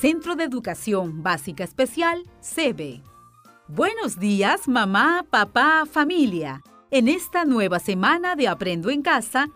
Centro de Educación Básica Especial, CB. Buenos días, mamá, papá, familia. En esta nueva semana de Aprendo en Casa,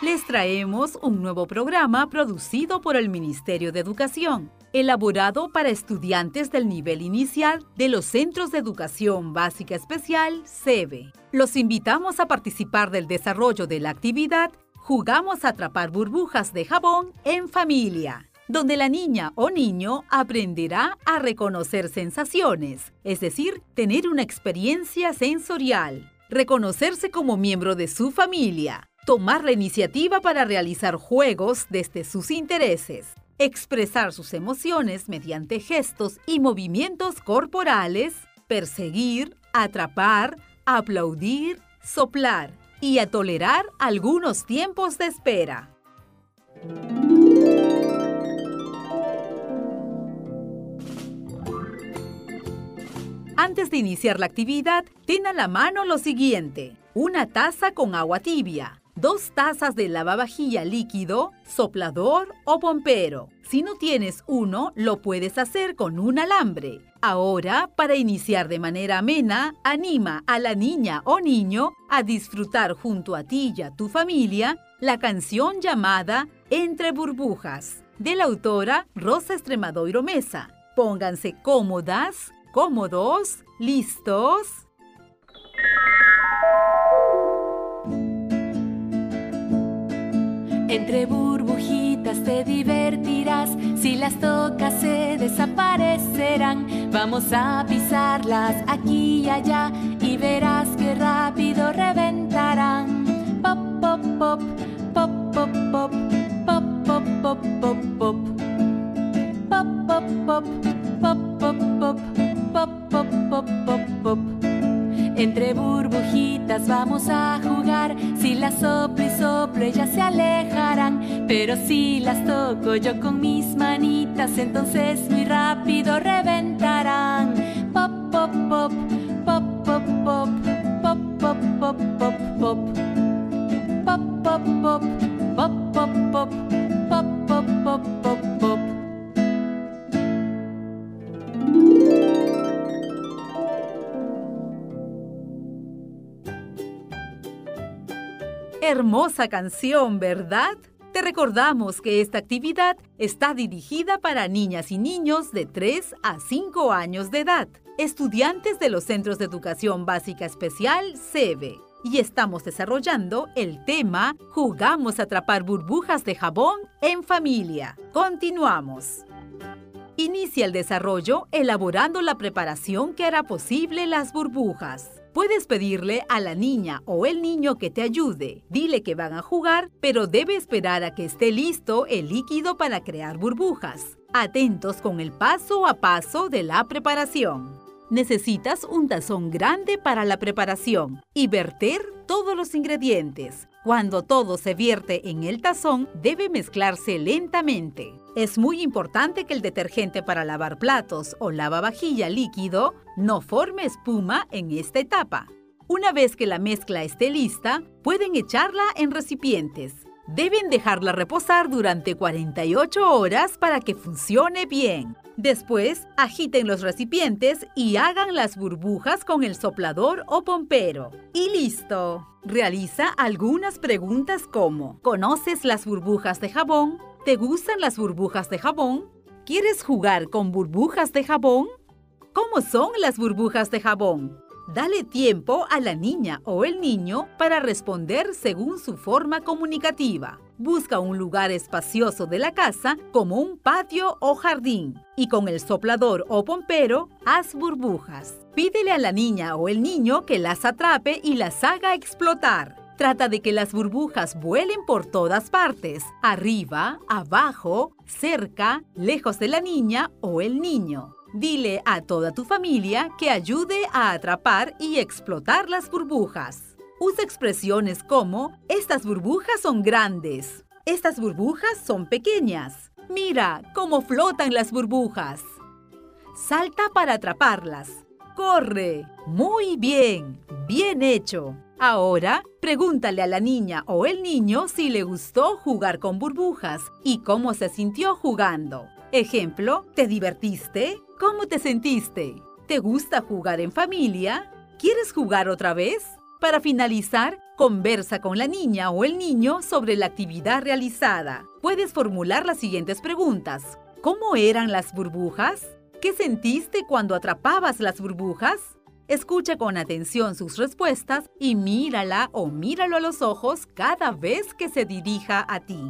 les traemos un nuevo programa producido por el Ministerio de Educación, elaborado para estudiantes del nivel inicial de los Centros de Educación Básica Especial, CB. Los invitamos a participar del desarrollo de la actividad Jugamos a atrapar burbujas de jabón en familia donde la niña o niño aprenderá a reconocer sensaciones, es decir, tener una experiencia sensorial, reconocerse como miembro de su familia, tomar la iniciativa para realizar juegos desde sus intereses, expresar sus emociones mediante gestos y movimientos corporales, perseguir, atrapar, aplaudir, soplar y a tolerar algunos tiempos de espera. Antes de iniciar la actividad, ten a la mano lo siguiente. Una taza con agua tibia, dos tazas de lavavajilla líquido, soplador o pompero. Si no tienes uno, lo puedes hacer con un alambre. Ahora, para iniciar de manera amena, anima a la niña o niño a disfrutar junto a ti y a tu familia la canción llamada Entre burbujas, de la autora Rosa Extremadoiro Mesa. Pónganse cómodas, cómodos, listos. Entre burbujitas te divertirás, si las tocas se desaparecerán. Vamos a pisarlas aquí y allá y verás que rápido reventarán. Pop, pop, pop, pop, pop, pop, pop, pop, pop, pop, pop. Pop, pop, pop, pop, pop, pop pop, pop, pop, pop, pop. Entre burbujitas vamos a jugar. Si las soplo y soplo, ellas se alejarán. Pero si las toco yo con mis manitas, entonces muy rápido reventarán. Pop, pop, pop, pop, pop, pop, pop, pop, pop, pop, pop. Pop, pop, pop, pop, pop, pop, Hermosa canción, ¿verdad? Te recordamos que esta actividad está dirigida para niñas y niños de 3 a 5 años de edad, estudiantes de los Centros de Educación Básica Especial CEBE. Y estamos desarrollando el tema Jugamos a atrapar burbujas de jabón en familia. Continuamos. Inicia el desarrollo elaborando la preparación que hará posible las burbujas. Puedes pedirle a la niña o el niño que te ayude. Dile que van a jugar, pero debe esperar a que esté listo el líquido para crear burbujas. Atentos con el paso a paso de la preparación. Necesitas un tazón grande para la preparación y verter todos los ingredientes. Cuando todo se vierte en el tazón, debe mezclarse lentamente. Es muy importante que el detergente para lavar platos o lavavajilla líquido no forme espuma en esta etapa. Una vez que la mezcla esté lista, pueden echarla en recipientes. Deben dejarla reposar durante 48 horas para que funcione bien. Después, agiten los recipientes y hagan las burbujas con el soplador o pompero. ¡Y listo! Realiza algunas preguntas como ¿Conoces las burbujas de jabón? ¿Te gustan las burbujas de jabón? ¿Quieres jugar con burbujas de jabón? ¿Cómo son las burbujas de jabón? Dale tiempo a la niña o el niño para responder según su forma comunicativa. Busca un lugar espacioso de la casa como un patio o jardín y con el soplador o pompero haz burbujas. Pídele a la niña o el niño que las atrape y las haga explotar. Trata de que las burbujas vuelen por todas partes, arriba, abajo, cerca, lejos de la niña o el niño. Dile a toda tu familia que ayude a atrapar y explotar las burbujas. Usa expresiones como, estas burbujas son grandes, estas burbujas son pequeñas. Mira cómo flotan las burbujas. Salta para atraparlas. Corre. Muy bien. Bien hecho. Ahora, pregúntale a la niña o el niño si le gustó jugar con burbujas y cómo se sintió jugando. Ejemplo, ¿te divertiste? ¿Cómo te sentiste? ¿Te gusta jugar en familia? ¿Quieres jugar otra vez? Para finalizar, conversa con la niña o el niño sobre la actividad realizada. Puedes formular las siguientes preguntas. ¿Cómo eran las burbujas? ¿Qué sentiste cuando atrapabas las burbujas? Escucha con atención sus respuestas y mírala o míralo a los ojos cada vez que se dirija a ti.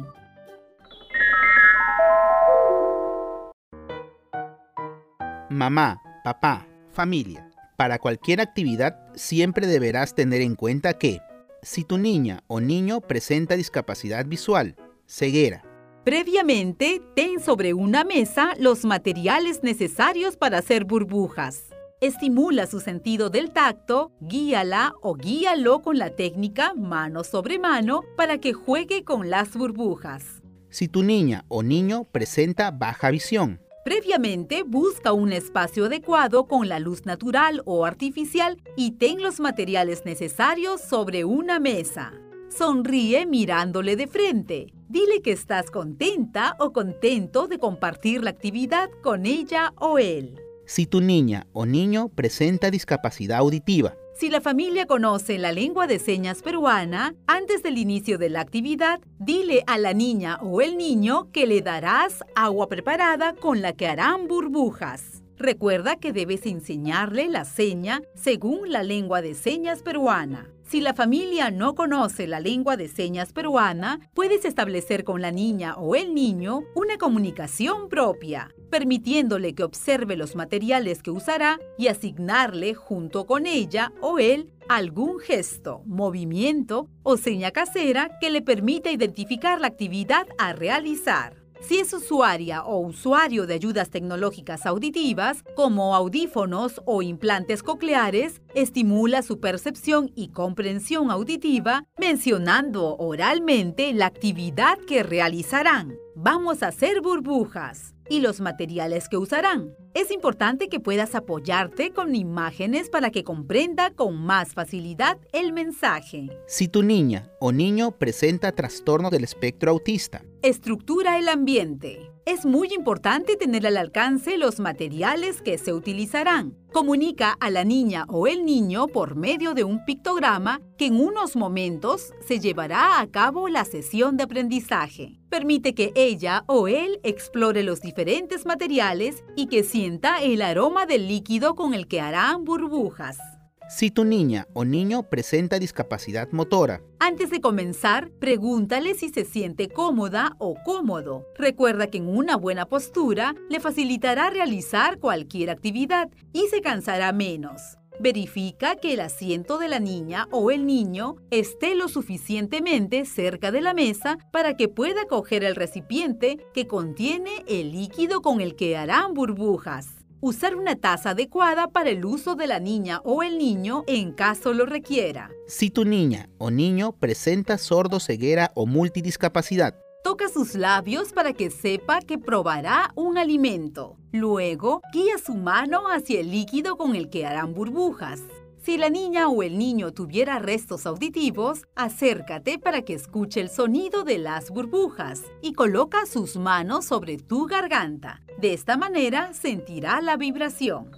Mamá, papá, familia. Para cualquier actividad siempre deberás tener en cuenta que si tu niña o niño presenta discapacidad visual, ceguera, Previamente, ten sobre una mesa los materiales necesarios para hacer burbujas. Estimula su sentido del tacto, guíala o guíalo con la técnica mano sobre mano para que juegue con las burbujas. Si tu niña o niño presenta baja visión, Previamente, busca un espacio adecuado con la luz natural o artificial y ten los materiales necesarios sobre una mesa. Sonríe mirándole de frente. Dile que estás contenta o contento de compartir la actividad con ella o él. si tu niña o niño presenta discapacidad auditiva, Si la familia conoce la lengua de señas peruana, antes del inicio de la actividad, dile a la niña o el niño que le darás agua preparada con la que harán burbujas. Recuerda que debes enseñarle la seña según la lengua de señas peruana. Si la familia no conoce la lengua de señas peruana, puedes establecer con la niña o el niño una comunicación propia, permitiéndole que observe los materiales que usará y asignarle junto con ella o él algún gesto, movimiento o seña casera que le permita identificar la actividad a realizar. Si es usuaria o usuario de ayudas tecnológicas auditivas, como audífonos o implantes cocleares, estimula su percepción y comprensión auditiva mencionando oralmente la actividad que realizarán. Vamos a hacer burbujas y los materiales que usarán. Es importante que puedas apoyarte con imágenes para que comprenda con más facilidad el mensaje. si tu niña o niño presenta trastorno del espectro autista, Estructura el ambiente. Es muy importante tener al alcance los materiales que se utilizarán. Comunica a la niña o el niño por medio de un pictograma que en unos momentos se llevará a cabo la sesión de aprendizaje. Permite que ella o él explore los diferentes materiales y que sienta el aroma del líquido con el que harán burbujas. Si tu niña o niño presenta discapacidad motora, Antes de comenzar, pregúntale si se siente cómoda o cómodo. Recuerda que en una buena postura le facilitará realizar cualquier actividad y se cansará menos. Verifica que el asiento de la niña o el niño esté lo suficientemente cerca de la mesa para que pueda coger el recipiente que contiene el líquido con el que harán burbujas. Usar una taza adecuada para el uso de la niña o el niño en caso lo requiera. si tu niña o niño presenta sordo, ceguera o multidiscapacidad, Toca sus labios para que sepa que probará un alimento. Luego, guía su mano hacia el líquido con el que harán burbujas. Si la niña o el niño tuviera restos auditivos, acércate para que escuche el sonido de las burbujas y coloca sus manos sobre tu garganta. De esta manera sentirá la vibración.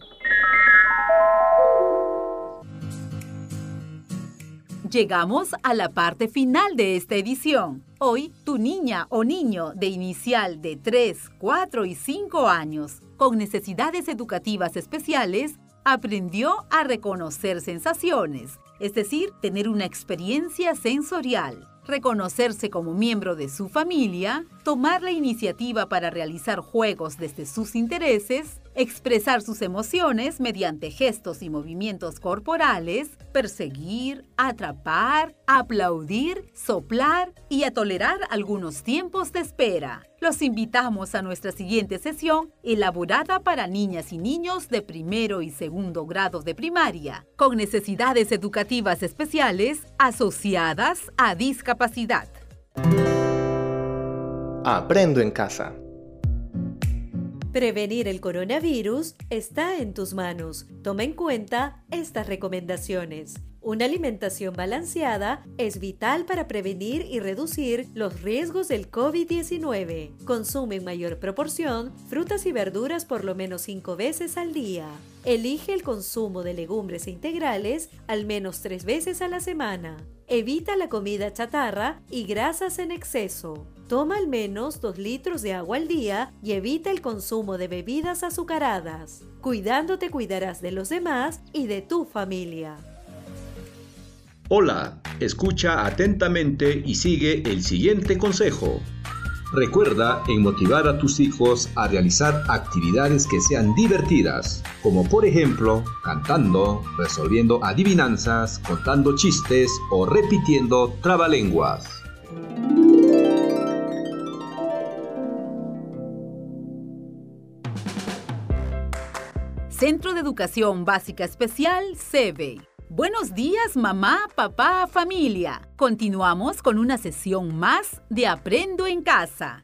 Llegamos a la parte final de esta edición. Hoy, tu niña o niño de inicial de 3, 4 y 5 años con necesidades educativas especiales aprendió a reconocer sensaciones, es decir, tener una experiencia sensorial, reconocerse como miembro de su familia, tomar la iniciativa para realizar juegos desde sus intereses, expresar sus emociones mediante gestos y movimientos corporales, perseguir, atrapar, aplaudir, soplar y a tolerar algunos tiempos de espera. Los invitamos a nuestra siguiente sesión elaborada para niñas y niños de primero y segundo grado de primaria, con necesidades educativas especiales asociadas a discapacidad. Aprendo en casa. Prevenir el coronavirus está en tus manos. Toma en cuenta estas recomendaciones. Una alimentación balanceada es vital para prevenir y reducir los riesgos del COVID-19. Consume en mayor proporción frutas y verduras por lo menos cinco veces al día. Elige el consumo de legumbres integrales al menos tres veces a la semana. Evita la comida chatarra y grasas en exceso. Toma al menos 2 litros de agua al día y evita el consumo de bebidas azucaradas. Cuidándote cuidarás de los demás y de tu familia. Hola, escucha atentamente y sigue el siguiente consejo. Recuerda en motivar a tus hijos a realizar actividades que sean divertidas, como por ejemplo cantando, resolviendo adivinanzas, contando chistes o repitiendo trabalenguas. Centro de Educación Básica Especial, CEBE. Buenos días mamá, papá, familia. Continuamos con una sesión más de Aprendo en casa.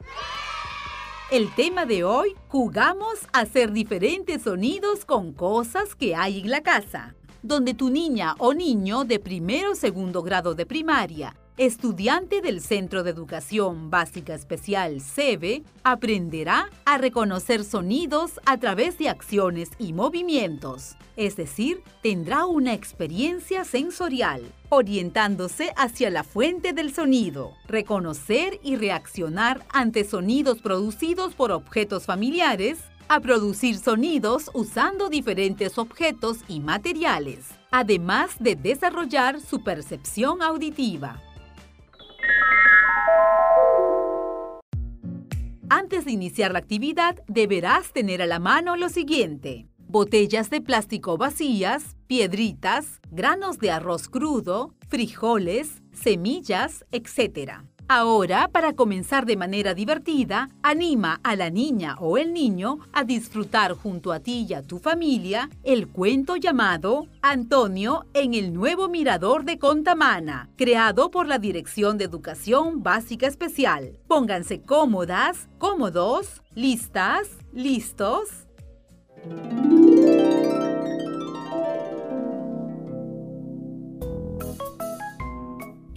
El tema de hoy, jugamos a hacer diferentes sonidos con cosas que hay en la casa. Donde tu niña o niño de primero o segundo grado de primaria estudiante del Centro de Educación Básica Especial CEBE, aprenderá a reconocer sonidos a través de acciones y movimientos, es decir, tendrá una experiencia sensorial, orientándose hacia la fuente del sonido, reconocer y reaccionar ante sonidos producidos por objetos familiares, a producir sonidos usando diferentes objetos y materiales, además de desarrollar su percepción auditiva. Antes de iniciar la actividad, deberás tener a la mano lo siguiente. Botellas de plástico vacías, piedritas, granos de arroz crudo, frijoles, semillas, etc. Ahora, para comenzar de manera divertida, anima a la niña o el niño a disfrutar junto a ti y a tu familia el cuento llamado Antonio en el nuevo mirador de Contamana, creado por la Dirección de Educación Básica Especial. Pónganse cómodas, cómodos, listas, listos.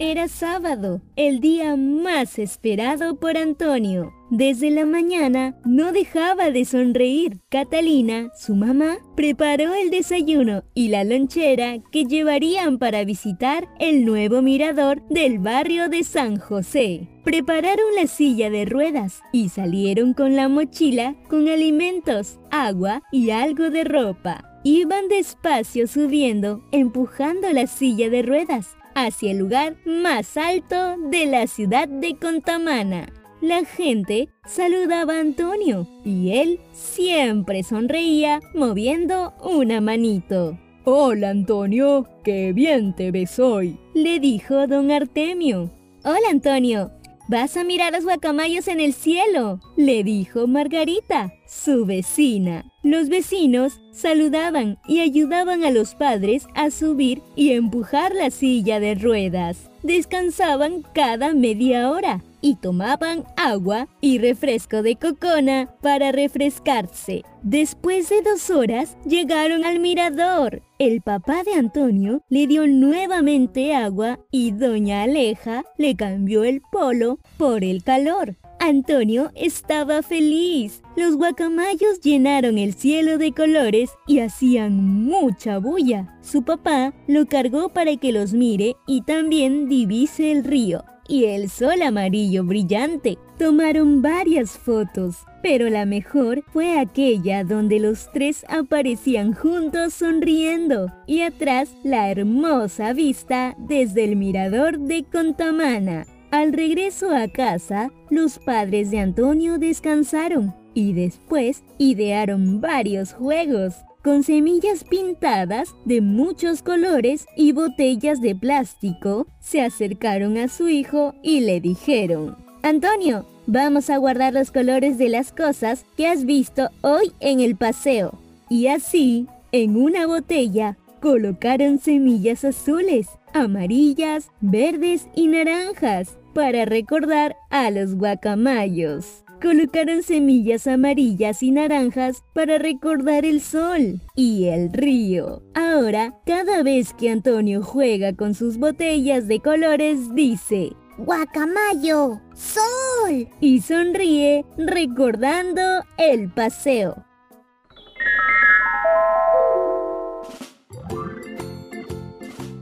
Era sábado, el día más esperado por Antonio. Desde la mañana no dejaba de sonreír. Catalina, su mamá, preparó el desayuno y la lonchera que llevarían para visitar el nuevo mirador del barrio de San José. Prepararon la silla de ruedas y salieron con la mochila con alimentos, agua y algo de ropa. Iban despacio subiendo, empujando la silla de ruedas hacia el lugar más alto de la ciudad de Contamana. La gente saludaba a Antonio y él siempre sonreía moviendo una manito. Hola Antonio, qué bien te ves hoy, le dijo don Artemio. Hola Antonio, vas a mirar los guacamayos en el cielo, le dijo Margarita, su vecina. Los vecinos saludaban y ayudaban a los padres a subir y empujar la silla de ruedas. Descansaban cada media hora y tomaban agua y refresco de cocona para refrescarse. Después de dos horas llegaron al mirador. El papá de Antonio le dio nuevamente agua y doña Aleja le cambió el polo por el calor. Antonio estaba feliz. Los guacamayos llenaron el cielo de colores y hacían mucha bulla. Su papá lo cargó para que los mire y también divise el río y el sol amarillo brillante. Tomaron varias fotos, pero la mejor fue aquella donde los tres aparecían juntos sonriendo y atrás la hermosa vista desde el mirador de Contamana. Al regreso a casa, los padres de Antonio descansaron y después idearon varios juegos con semillas pintadas de muchos colores y botellas de plástico. Se acercaron a su hijo y le dijeron, Antonio, vamos a guardar los colores de las cosas que has visto hoy en el paseo. Y así, en una botella, colocaron semillas azules, amarillas, verdes y naranjas para recordar a los guacamayos. colocaron semillas amarillas y naranjas para recordar el sol y el río. Ahora, cada vez que Antonio juega con sus botellas de colores, dice, Guacamayo, sol. Y sonríe recordando el paseo.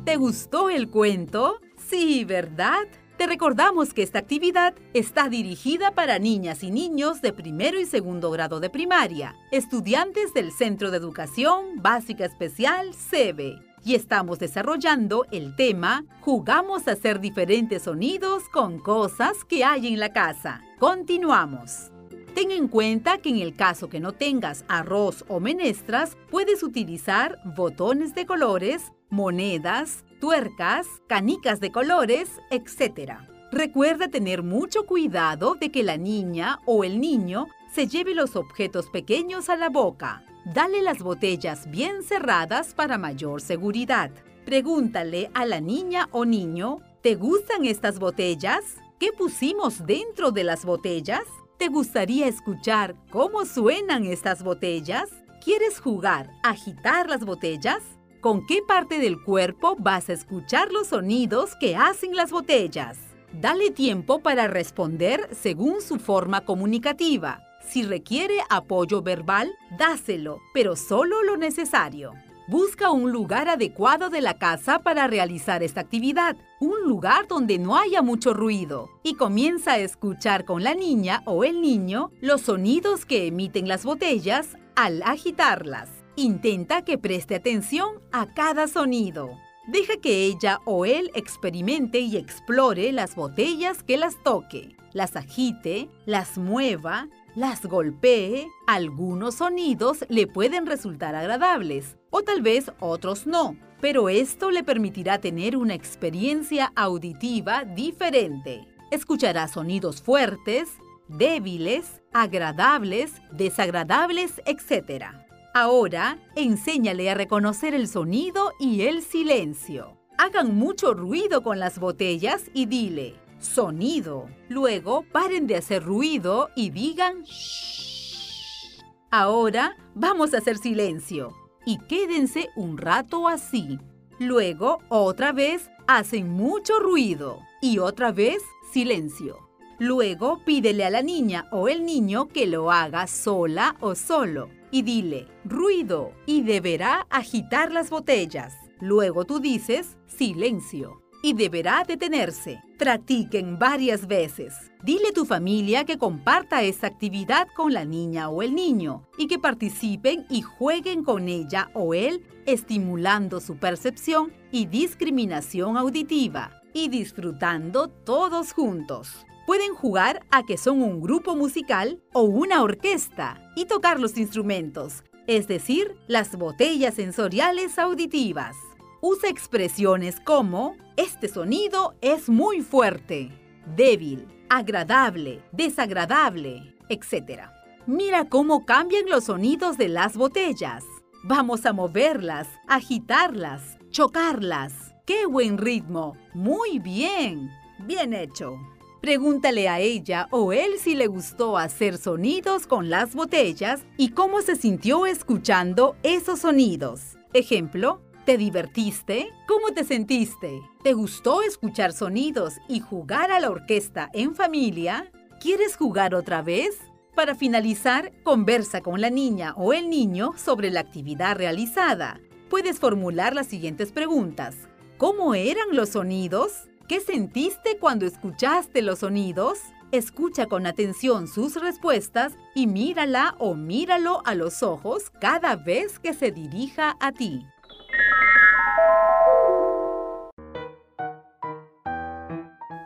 ¿Te gustó el cuento? Sí, ¿verdad? Te recordamos que esta actividad está dirigida para niñas y niños de primero y segundo grado de primaria, estudiantes del Centro de Educación Básica Especial CEBE. Y estamos desarrollando el tema Jugamos a hacer diferentes sonidos con cosas que hay en la casa. Continuamos. Ten en cuenta que en el caso que no tengas arroz o menestras, puedes utilizar botones de colores, monedas, tuercas, canicas de colores, etc. Recuerda tener mucho cuidado de que la niña o el niño se lleve los objetos pequeños a la boca. Dale las botellas bien cerradas para mayor seguridad. Pregúntale a la niña o niño, ¿te gustan estas botellas? ¿Qué pusimos dentro de las botellas? ¿Te gustaría escuchar cómo suenan estas botellas? ¿Quieres jugar agitar las botellas? ¿Con qué parte del cuerpo vas a escuchar los sonidos que hacen las botellas? Dale tiempo para responder según su forma comunicativa. Si requiere apoyo verbal, dáselo, pero solo lo necesario. Busca un lugar adecuado de la casa para realizar esta actividad, un lugar donde no haya mucho ruido, y comienza a escuchar con la niña o el niño los sonidos que emiten las botellas al agitarlas. Intenta que preste atención a cada sonido. Deja que ella o él experimente y explore las botellas que las toque, las agite, las mueva, las golpee. Algunos sonidos le pueden resultar agradables, o tal vez otros no, pero esto le permitirá tener una experiencia auditiva diferente. Escuchará sonidos fuertes, débiles, agradables, desagradables, etc. Ahora, enséñale a reconocer el sonido y el silencio. Hagan mucho ruido con las botellas y dile, sonido. Luego, paren de hacer ruido y digan, shh. Ahora, vamos a hacer silencio y quédense un rato así. Luego, otra vez, hacen mucho ruido y otra vez, silencio. Luego, pídele a la niña o el niño que lo haga sola o solo y dile, ruido, y deberá agitar las botellas. Luego tú dices, silencio y deberá detenerse. Practiquen varias veces. Dile a tu familia que comparta esta actividad con la niña o el niño y que participen y jueguen con ella o él, estimulando su percepción y discriminación auditiva y disfrutando todos juntos. Pueden jugar a que son un grupo musical o una orquesta y tocar los instrumentos, es decir, las botellas sensoriales auditivas. Usa expresiones como este sonido es muy fuerte, débil, agradable, desagradable, etc. Mira cómo cambian los sonidos de las botellas. Vamos a moverlas, agitarlas, chocarlas. ¡Qué buen ritmo! Muy bien. Bien hecho. Pregúntale a ella o él si le gustó hacer sonidos con las botellas y cómo se sintió escuchando esos sonidos. Ejemplo, ¿Te divertiste? ¿Cómo te sentiste? ¿Te gustó escuchar sonidos y jugar a la orquesta en familia? ¿Quieres jugar otra vez? Para finalizar, conversa con la niña o el niño sobre la actividad realizada. Puedes formular las siguientes preguntas. ¿Cómo eran los sonidos? ¿Qué sentiste cuando escuchaste los sonidos? Escucha con atención sus respuestas y mírala o míralo a los ojos cada vez que se dirija a ti.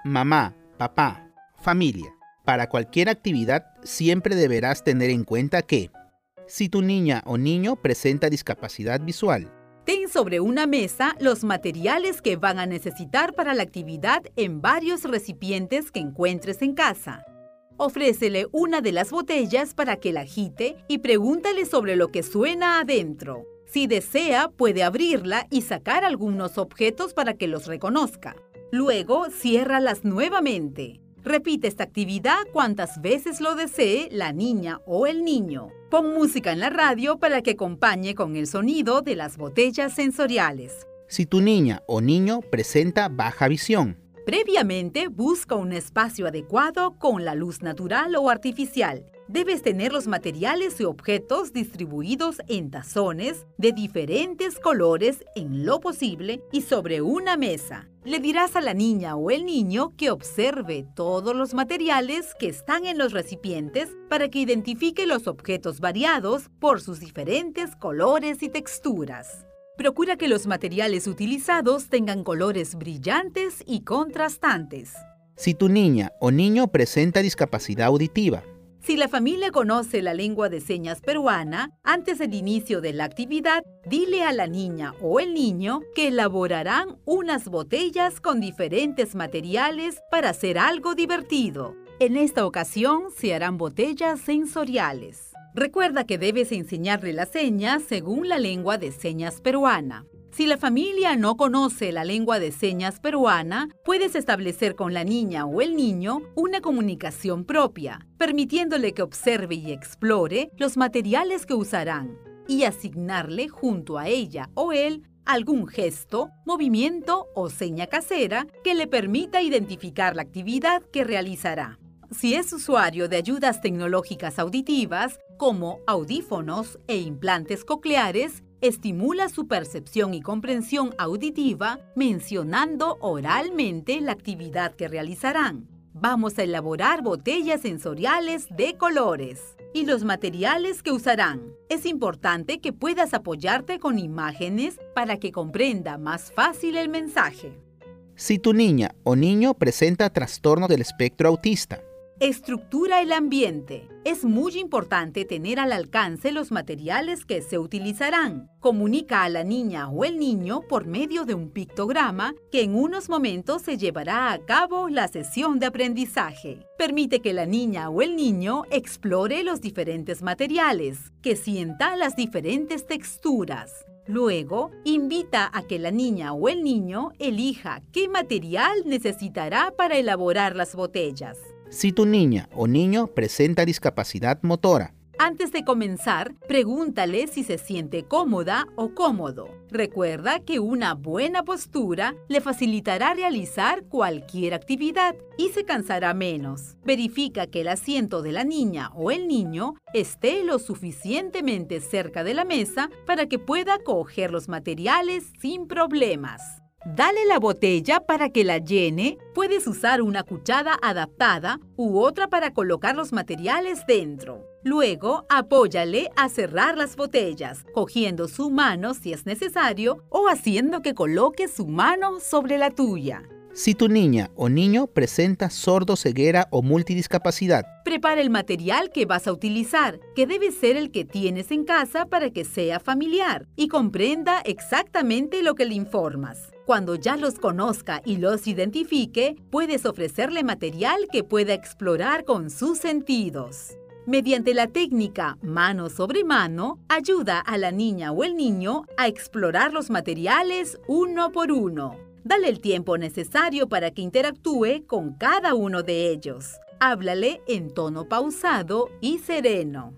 Mamá, papá, familia. Para cualquier actividad siempre deberás tener en cuenta que si tu niña o niño presenta discapacidad visual, Ten sobre una mesa los materiales que van a necesitar para la actividad en varios recipientes que encuentres en casa. Ofrécele una de las botellas para que la agite y pregúntale sobre lo que suena adentro. Si desea, puede abrirla y sacar algunos objetos para que los reconozca. Luego, ciérralas nuevamente. Repite esta actividad cuantas veces lo desee la niña o el niño. Pon música en la radio para que acompañe con el sonido de las botellas sensoriales. Si tu niña o niño presenta baja visión, Previamente, busca un espacio adecuado con la luz natural o artificial. Debes tener los materiales y objetos distribuidos en tazones de diferentes colores en lo posible y sobre una mesa. Le dirás a la niña o el niño que observe todos los materiales que están en los recipientes para que identifique los objetos variados por sus diferentes colores y texturas. Procura que los materiales utilizados tengan colores brillantes y contrastantes. si tu niña o niño presenta discapacidad auditiva, Si la familia conoce la lengua de señas peruana, antes del inicio de la actividad, dile a la niña o el niño que elaborarán unas botellas con diferentes materiales para hacer algo divertido. En esta ocasión se harán botellas sensoriales. Recuerda que debes enseñarle las señas según la lengua de señas peruana. Si la familia no conoce la lengua de señas peruana, puedes establecer con la niña o el niño una comunicación propia, permitiéndole que observe y explore los materiales que usarán y asignarle junto a ella o él algún gesto, movimiento o seña casera que le permita identificar la actividad que realizará. Si es usuario de ayudas tecnológicas auditivas, como audífonos e implantes cocleares, estimula su percepción y comprensión auditiva mencionando oralmente la actividad que realizarán. Vamos a elaborar botellas sensoriales de colores y los materiales que usarán. Es importante que puedas apoyarte con imágenes para que comprenda más fácil el mensaje. si tu niña o niño presenta trastorno del espectro autista, Estructura el ambiente. Es muy importante tener al alcance los materiales que se utilizarán. Comunica a la niña o el niño por medio de un pictograma que en unos momentos se llevará a cabo la sesión de aprendizaje. Permite que la niña o el niño explore los diferentes materiales, que sienta las diferentes texturas. Luego, invita a que la niña o el niño elija qué material necesitará para elaborar las botellas. Si tu niña o niño presenta discapacidad motora, Antes de comenzar, pregúntale si se siente cómoda o cómodo. Recuerda que una buena postura le facilitará realizar cualquier actividad y se cansará menos. Verifica que el asiento de la niña o el niño esté lo suficientemente cerca de la mesa para que pueda coger los materiales sin problemas. Dale la botella para que la llene. Puedes usar una cuchara adaptada u otra para colocar los materiales dentro. Luego, apóyale a cerrar las botellas, cogiendo su mano si es necesario o haciendo que coloque su mano sobre la tuya. si tu niña o niño presenta sordo, ceguera o multidiscapacidad, Prepara el material que vas a utilizar, que debe ser el que tienes en casa para que sea familiar y comprenda exactamente lo que le informas. Cuando ya los conozca y los identifique, puedes ofrecerle material que pueda explorar con sus sentidos. Mediante la técnica mano sobre mano, ayuda a la niña o el niño a explorar los materiales uno por uno. Dale el tiempo necesario para que interactúe con cada uno de ellos. Háblale en tono pausado y sereno.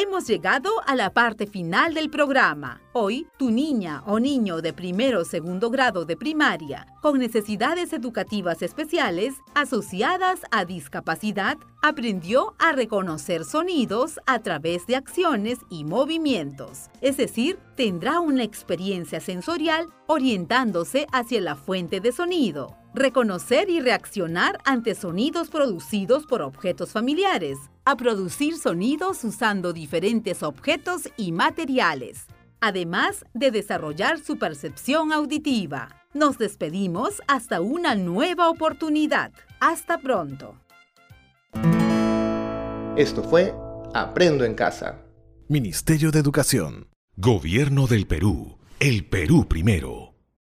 Hemos llegado a la parte final del programa. Hoy, tu niña o niño de primero o segundo grado de primaria con necesidades educativas especiales asociadas a discapacidad aprendió a reconocer sonidos a través de acciones y movimientos. Es decir, tendrá una experiencia sensorial orientándose hacia la fuente de sonido. Reconocer y reaccionar ante sonidos producidos por objetos familiares. A producir sonidos usando diferentes objetos y materiales. Además de desarrollar su percepción auditiva. Nos despedimos hasta una nueva oportunidad. Hasta pronto. Esto fue Aprendo en Casa. Ministerio de Educación. Gobierno del Perú. El Perú primero.